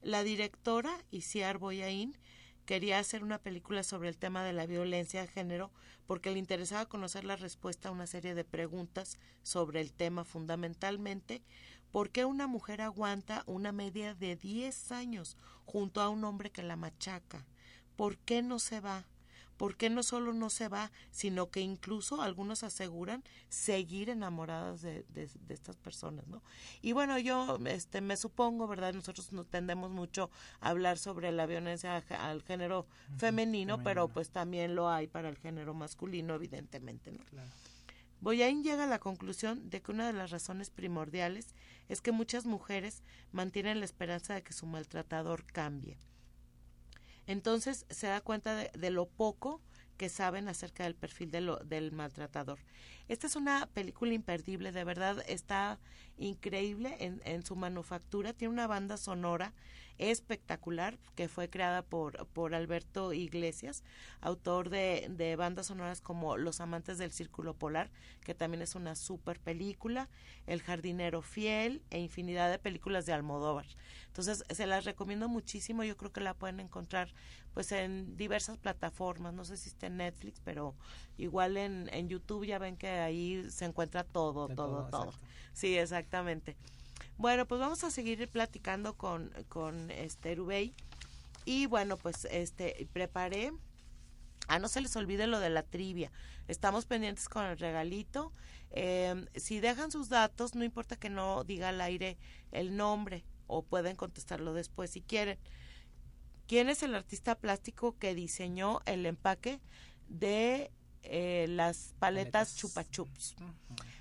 La directora, Isiar Boyain, quería hacer una película sobre el tema de la violencia de género porque le interesaba conocer la respuesta a una serie de preguntas sobre el tema fundamentalmente ¿por qué una mujer aguanta una media de 10 años junto a un hombre que la machaca? ¿Por qué no se va? ¿Por qué no solo no se va, sino que incluso algunos aseguran seguir enamoradas de, de, de estas personas, ¿no? Y bueno, yo este, me supongo, ¿verdad? Nosotros no tendemos mucho a hablar sobre la violencia al género femenino, pero pues también lo hay para el género masculino, evidentemente, ¿no? Claro. Boyain llega a la conclusión de que una de las razones primordiales es que muchas mujeres mantienen la esperanza de que su maltratador cambie. Entonces se da cuenta de, de lo poco que saben acerca del perfil del maltratador. Esta es una película imperdible, de verdad está increíble en, en su manufactura, tiene una banda sonora espectacular que fue creada por, por Alberto Iglesias, autor de, de bandas sonoras como Los Amantes del Círculo Polar, que también es una super película, El Jardinero Fiel e infinidad de películas de Almodóvar. Entonces se las recomiendo muchísimo, yo creo que la pueden encontrar pues en diversas plataformas, no sé si está en Netflix, pero igual en, en YouTube ya ven que ahí se encuentra todo, De todo, todo, todo. Sí, exactamente. Bueno, pues vamos a seguir platicando con, con este Rubey. Y bueno, pues este preparé. Ah, no se les olvide lo de la trivia. Estamos pendientes con el regalito. Eh, si dejan sus datos, no importa que no diga al aire el nombre o pueden contestarlo después si quieren. ¿Quién es el artista plástico que diseñó el empaque de eh, las paletas, Paletas. chupa chups?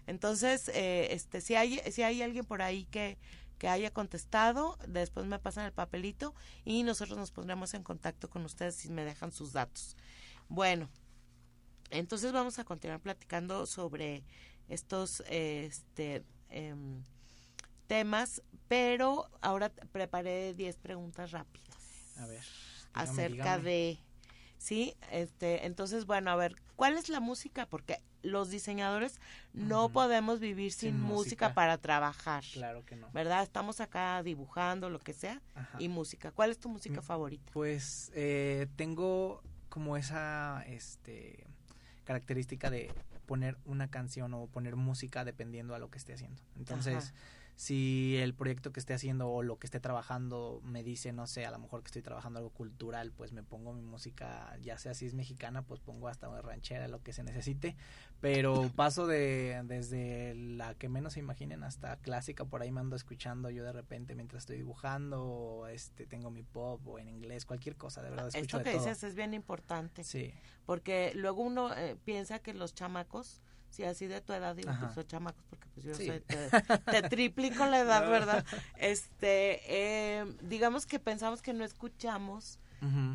Entonces, eh, este, si hay, si hay alguien por ahí que, que haya contestado, después me pasan el papelito y nosotros nos pondremos en contacto con ustedes si me dejan sus datos. Bueno, entonces vamos a continuar platicando sobre estos este, em, temas, pero ahora preparé 10 preguntas rápidas A ver. dígame, acerca dígame. de sí este entonces bueno a ver cuál es la música porque los diseñadores no podemos vivir sin, Sin música. música. para trabajar Claro que no. verdad estamos acá dibujando lo que sea Ajá. y música cuál es tu música Mm, favorita Pues eh, tengo como esa, este, característica de poner una canción o poner música dependiendo a lo que esté haciendo. Entonces, Ajá. Si el proyecto que esté haciendo o lo que esté trabajando me dice, no sé, a lo mejor que estoy trabajando algo cultural, pues me pongo mi música, ya sea si es mexicana, pues pongo hasta una ranchera, lo que se necesite, pero *laughs* paso de desde la que menos se imaginen hasta clásica, por ahí me ando escuchando yo de repente mientras estoy dibujando, o este tengo mi pop o en inglés, cualquier cosa, de verdad escucho Esto que de todo. dices es bien importante. Sí, Porque luego uno eh, piensa que los chamacos, si así de tu edad, digo, pues son chamacos, porque pues yo Sí. soy, te, te triplico la edad, *laughs* ¿verdad? Este, eh, digamos que pensamos que no escuchamos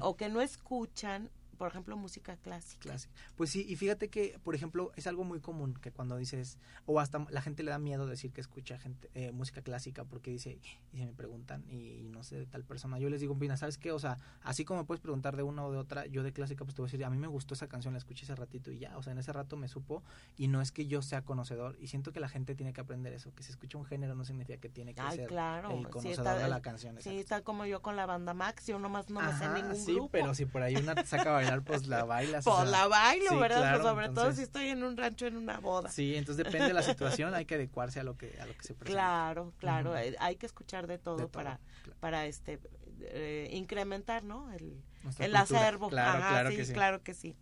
o que no escuchan, por ejemplo, música clásica. Clásica. Pues sí, y fíjate que, por ejemplo, es algo muy común que cuando dices, o hasta la gente le da miedo decir que escucha gente eh, música clásica porque dice, y se me preguntan, y, no sé de tal persona, yo les digo, mira, ¿sabes qué? O sea, así como me puedes preguntar de una o de otra, yo de clásica pues te voy a decir, a mí me gustó esa canción, la escuché ese ratito y ya, o sea, en ese rato me supo, y no es que yo sea conocedor, y siento que la gente tiene que aprender eso, que si escucha un género no significa que tiene que Ay, ser claro. el sí, conocedor está- de la canción. Sí, exacto. tal como yo con la banda Max, yo nomás no me sé Ajá, ningún sí, grupo. pero si por ahí una saca a bailar, pues la bailas. o Pues sea, la bailo, sí, ¿verdad? claro, Pues sobre todo entonces- si estoy en un rancho en una boda. Sí, entonces depende de la situación, hay que adecuarse a lo que a lo que se presenta. Claro, claro, Ujú. eh, hay que escuchar de todo, De todo, para claro. para este eh, incrementar, ¿no? El, Nuestra el cultura. acervo. Claro, Ajá, claro sí, que sí. claro que sí.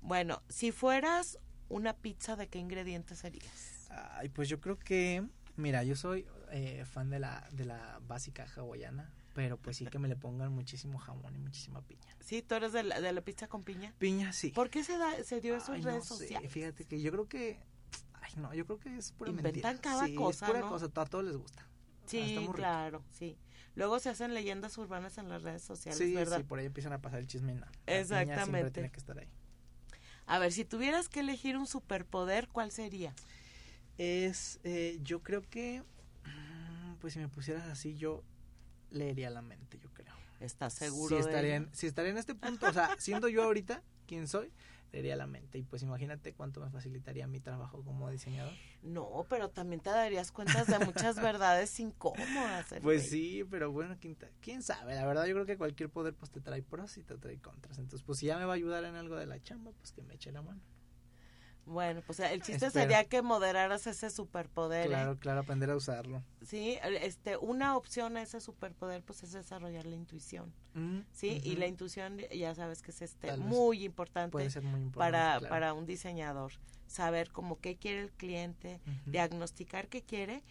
Bueno, si fueras una pizza, ¿de qué ingredientes serías? Ay, pues yo creo que, mira, yo soy eh, fan de la de la básica hawaiana, pero pues sí que me le pongan muchísimo jamón y muchísima piña. Sí, tú eres de la, de la pizza con piña. Piña sí. ¿Por qué se, da, se dio eso en no redes sé, sociales? Fíjate que yo creo que ay, no, yo creo que es pura Inventan mentira. cada Sí, cosa, es pura ¿no? cosa, a todos les gusta. Sea, Sí, claro, sí. Luego se hacen leyendas urbanas en las redes sociales, Sí, ¿verdad? sí, por ahí empiezan a pasar el chisme. piña siempre Exactamente. tiene que estar ahí. A ver, si tuvieras que elegir un superpoder, ¿cuál sería? Es, eh, yo creo que, mm, pues si me pusieras así, yo leería la mente, yo creo. ¿Estás seguro si de estaría, en, si estaría en este punto, o sea, *laughs* siendo yo ahorita quien soy, leería la mente. Y pues imagínate cuánto me facilitaría mi trabajo como diseñador. No, pero también te darías cuenta de muchas verdades *laughs* incómodas. Pues sí, pero bueno, ¿quién, quién sabe. La verdad, yo creo que cualquier poder pues te trae pros y te trae contras. Entonces, pues si ya me va a ayudar en algo de la chamba, pues que me eche la mano. Bueno, pues el chiste Espero. sería que moderaras ese superpoder. ¿eh? Claro, claro, aprender a usarlo. Sí, este, una opción a ese superpoder pues es desarrollar la intuición, Mm, ¿sí? Y la intuición ya sabes que es este muy importante puede ser muy importante. para claro. para un diseñador, saber como qué quiere el cliente, diagnosticar qué quiere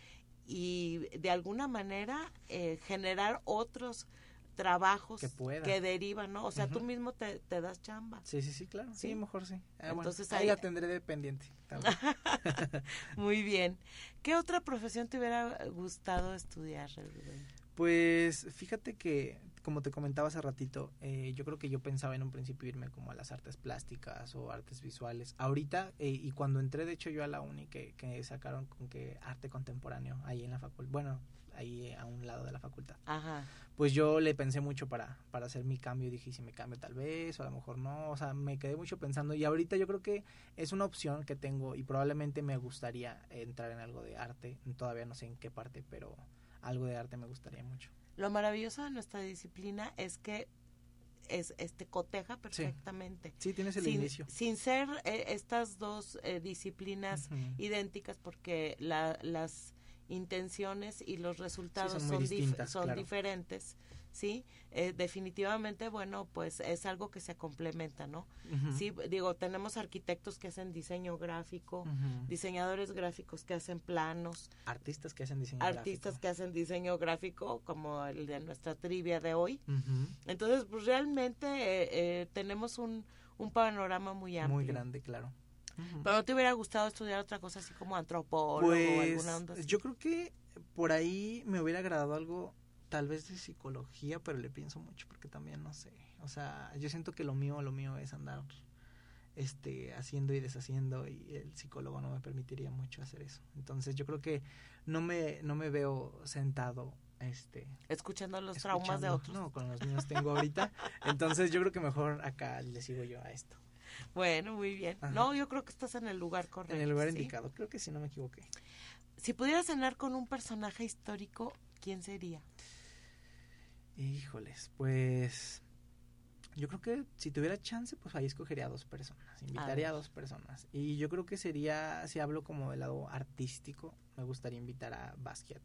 y de alguna manera eh, generar otros trabajos Que pueda. derivan, ¿no? O sea, tú mismo te, te das chamba. Sí, sí, sí, claro. Sí, ¿Sí? mejor sí. Ah, bueno, Entonces ahí ahí- la tendré dependiente. también. *laughs* Muy bien. ¿Qué otra profesión te hubiera gustado estudiar, Rubén? Pues fíjate que, como te comentaba hace ratito, eh, yo creo que yo pensaba en un principio irme como a las artes plásticas o artes visuales. Ahorita, eh, y cuando entré de hecho yo a la uni, que, que sacaron con que arte contemporáneo ahí en la facultad, bueno, ahí a un lado de la facultad. Ajá. Pues yo le pensé mucho para, para hacer mi cambio y dije, ¿y si me cambio tal vez, o a lo mejor no, o sea, me quedé mucho pensando y ahorita yo creo que es una opción que tengo y probablemente me gustaría entrar en algo de arte, todavía no sé en qué parte, pero algo de arte me gustaría mucho. Lo maravilloso de nuestra disciplina es que es este coteja perfectamente. Sí, tienes el sin, inicio. sin ser eh, estas dos eh, disciplinas idénticas porque la- las intenciones y los resultados son son, dif- distintas, son claro. diferentes, ¿sí? Eh, definitivamente, bueno, pues es algo que se complementa, ¿no? Sí, digo, tenemos arquitectos que hacen diseño gráfico, diseñadores gráficos que hacen planos, Artistas que hacen diseño artistas que hacen diseño gráfico, como el de nuestra trivia de hoy. Entonces, pues realmente eh, eh, tenemos un, un panorama muy amplio. Muy grande, claro. Pero no te hubiera gustado estudiar otra cosa así como antropólogo o Pues alguna onda así? yo creo que por ahí me hubiera agradado algo tal vez de psicología, pero le pienso mucho porque también no sé, o sea, yo siento que lo mío, lo mío es andar este haciendo y deshaciendo y el psicólogo no me permitiría mucho hacer eso. Entonces, yo creo que no me no me veo sentado este Escuchando los traumas de otros. No, con los míos tengo ahorita. *laughs* Entonces, yo creo que mejor acá le sigo yo a esto. Bueno, muy bien. Ajá. No, yo creo que estás en el lugar correcto. En el lugar ¿sí? indicado, creo que sí no me equivoqué. Si pudieras cenar con un personaje histórico, ¿quién sería? Híjoles, pues Yo creo que si tuviera chance, pues ahí escogería a dos personas, invitaría a, dos personas. Y yo creo que sería, si hablo como del lado artístico, me gustaría invitar a Basquiat.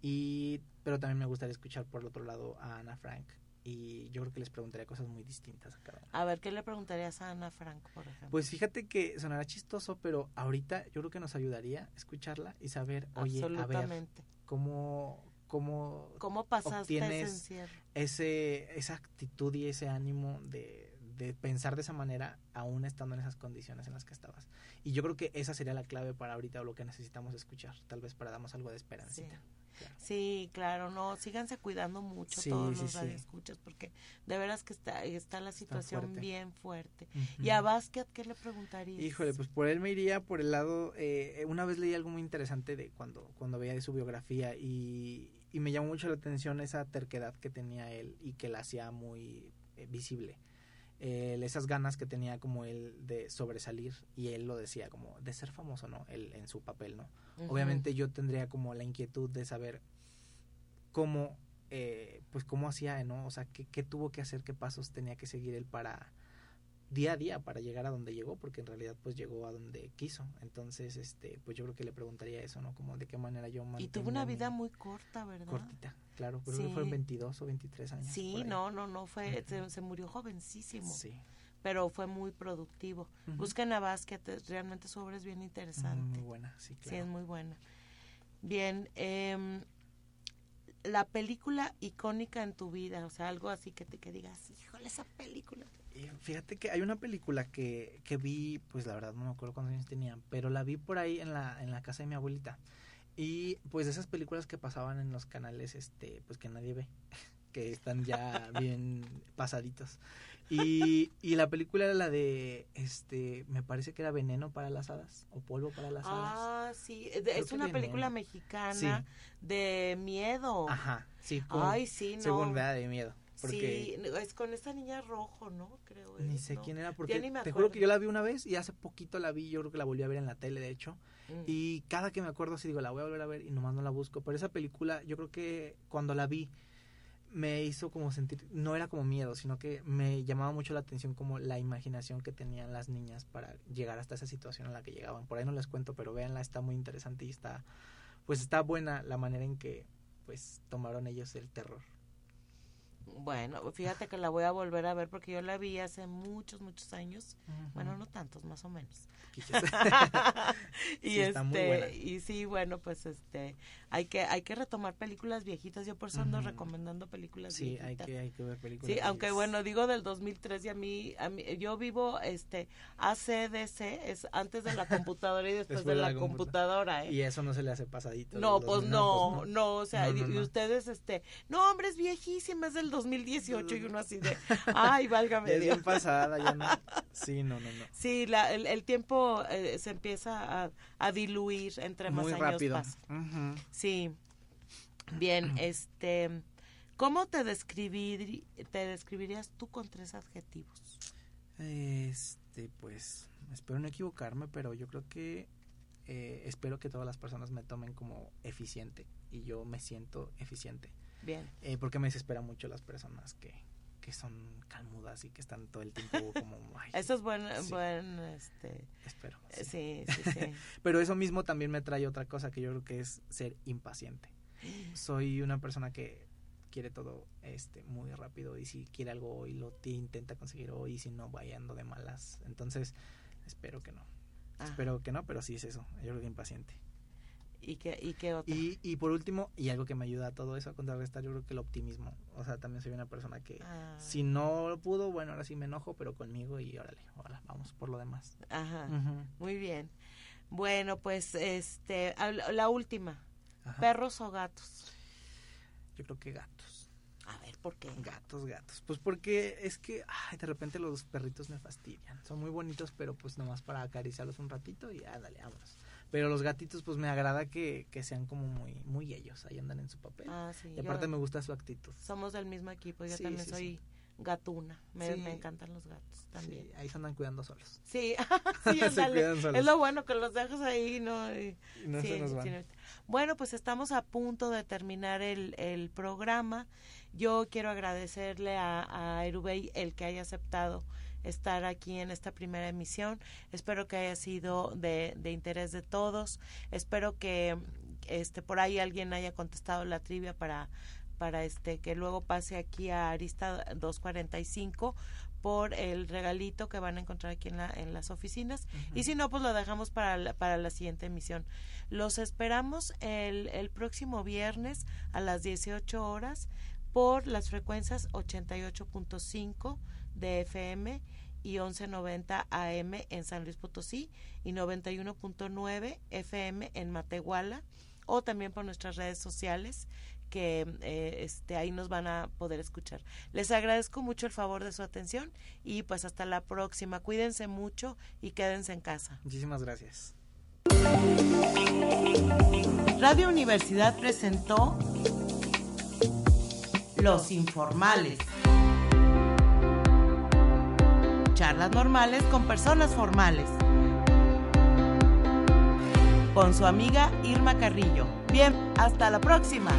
Y, pero también me gustaría escuchar por el otro lado a Ana Frank. Y yo creo que les preguntaría cosas muy distintas a cada uno. A ver, ¿qué le preguntarías a Ana Frank, por ejemplo? Pues fíjate que sonará chistoso, pero ahorita yo creo que nos ayudaría escucharla y saber, oye, a ver, cómo, cómo, ¿Cómo pasaste ese ese, esa actitud y ese ánimo de, de pensar de esa manera aún estando en esas condiciones en las que estabas. Y yo creo que esa sería la clave para ahorita o lo que necesitamos escuchar, tal vez para darnos algo de esperancita. Sí. Claro. Sí, claro, no, síganse cuidando mucho Sí, todos sí, los sí. radioescuchas porque de veras que está, está la situación fuerte. bien fuerte. ¿Y a Basquiat qué le preguntarías? Híjole, pues por él me iría por el lado, eh, una vez leí algo muy interesante de cuando, cuando veía de su biografía y, y me llamó mucho la atención esa terquedad que tenía él y que la hacía muy eh, visible. El- esas ganas que tenía como él de sobresalir y él lo decía como de ser famoso, ¿no? Él en su papel, ¿no? Obviamente yo tendría como la inquietud de saber cómo, eh, pues cómo hacía, ¿no? O sea, qué, qué tuvo que hacer, qué pasos tenía que seguir él para día a día para llegar a donde llegó, porque en realidad pues llegó a donde quiso. Entonces, este, pues yo creo que le preguntaría eso, ¿no? Como de qué manera yo Y tuvo una vida muy corta, ¿verdad? cortita, claro, creo Sí. que fueron 22 o 23 años. Sí, no, no, no, fue, se, se murió jovencísimo, Sí. pero fue muy productivo. Ujú. Busquen a es- realmente su obra es bien interesante. Muy buena, sí, Sí, claro. es muy buena. Bien, em, la película icónica en tu vida, o sea, algo así que te que digas, híjole, esa película. Fíjate que hay una película que, que vi, pues la verdad no me acuerdo cuántos años tenía, pero la vi por ahí en la, en la casa de mi abuelita. Y pues de esas películas que pasaban en los canales, este, pues que nadie ve, *laughs* que están ya bien pasaditos. Y, y la película era la de, este, me parece que era Veneno para las Hadas, o Polvo para las Hadas. Ah, sí, de- Creo es una Veneno. película mexicana Sí. de miedo. Ajá, sí, como- Ay, sí, no. según vea de miedo. Porque Sí, es con esta niña rojo, ¿no? Creo. ni es, sé ¿no? quién era, porque ni me te juro que yo la vi una vez y hace poquito la vi, yo creo que la volví a ver en la tele, de hecho. Mm. Y cada que me acuerdo así digo, la voy a volver a ver y nomás no la busco. Pero esa película, yo creo que cuando la vi, me hizo como sentir, no era como miedo, sino que me llamaba mucho la atención como la imaginación que tenían las niñas para llegar hasta esa situación en la que llegaban. Por ahí no les cuento, pero véanla, está muy interesante y está, pues está buena la manera en que pues tomaron ellos el terror. Bueno, fíjate que la voy a volver a ver porque yo la vi hace muchos, muchos años. Bueno, no tantos, más o menos. Quiches. *laughs* *laughs* y Sí, está muy este, buena. y sí, bueno, pues este, hay que, hay que retomar películas viejitas. Yo por eso ando recomendando películas sí, viejitas. hay que, hay que ver películas. Sí, aunque bueno, digo del 2003 y a mí, a mí yo vivo este ACDC, es antes de la *laughs* computadora y después, de la, computadora, ¿eh? Y eso no se le hace pasadito. No, pues 2000, no, pues no, o sea, No, no, y, ustedes, este, no, hombre, es viejísima, es del 2018 y uno así de, ay, válgame es Dios. bien pasada, ya no. Sí, no, no, no. Sí, la, el, el tiempo eh, se empieza a, a diluir entre más Muy años rápido. pasan. Sí. Bien, este, ¿cómo te describir, te describirías tú con tres adjetivos? Este, pues, espero no equivocarme, pero yo creo que eh, espero que todas las personas me tomen como eficiente y yo me siento eficiente. Bien. Eh, porque me desespera mucho las personas que, que son calmudas y que están todo el tiempo como... *laughs* Ay, Eso es buen, Sí. buen, este, Espero. eh, sí. sí, sí, sí. *laughs* Pero eso mismo también me trae otra cosa que yo creo que es ser impaciente. Soy una persona que quiere todo este muy rápido y si quiere algo hoy lo intenta conseguir hoy y si no vaya ando de malas. Entonces, espero que no. Espero que no, pero sí es eso. Yo creo que impaciente. ¿Y qué, y qué otra? Y, y por último, y algo que me ayuda a todo eso a contrarrestar, yo creo que el optimismo. O sea, también soy una persona que Ah. si no lo pudo, bueno, ahora sí me enojo, pero conmigo y órale, vamos por lo demás. Ajá. Muy bien. Bueno, pues, este, la última. Ajá. ¿Perros o gatos? Yo creo que gatos. A ver, ¿por qué? Gatos, gatos. Pues porque es que ay, de repente los perritos me fastidian. Son muy bonitos, pero pues nomás para acariciarlos un ratito y ándale, vámonos. Pero los gatitos pues me agrada que, que sean como muy muy ellos, ahí andan en su papel. Ah, sí. y yo- aparte me gusta su actitud. Somos del mismo equipo. Yo Sí, también sí, soy gatuna. Me, Sí. me encantan los gatos también. Sí, ahí se andan cuidando solos. Sí, *laughs* *laughs* sí, solos. es lo bueno que los dejas ahí, ¿no? Y- Y no se nos van. sí. Bueno, pues estamos a punto de terminar el, el programa. Yo quiero agradecerle a, a Erubey el que haya aceptado estar aquí en esta primera emisión. Espero que haya sido de, de interés de todos. Espero que este por ahí alguien haya contestado la trivia para para este que luego pase aquí a Arista 245 por el regalito que van a encontrar aquí en, la, en las oficinas y si no pues lo dejamos para la, para la siguiente emisión los esperamos el, el próximo viernes a las 18 horas por las frecuencias 88.5 de FM y 1190 AM en San Luis Potosí y 91.9 FM en Matehuala o también por nuestras redes sociales que eh, este ahí nos van a poder escuchar. Les agradezco mucho el favor de su atención y pues hasta la próxima. Cuídense mucho y quédense en casa. Muchísimas gracias. Radio Universidad presentó Los Informales. Charlas normales con personas formales. Con su amiga Irma Carrillo. Bien, hasta la próxima.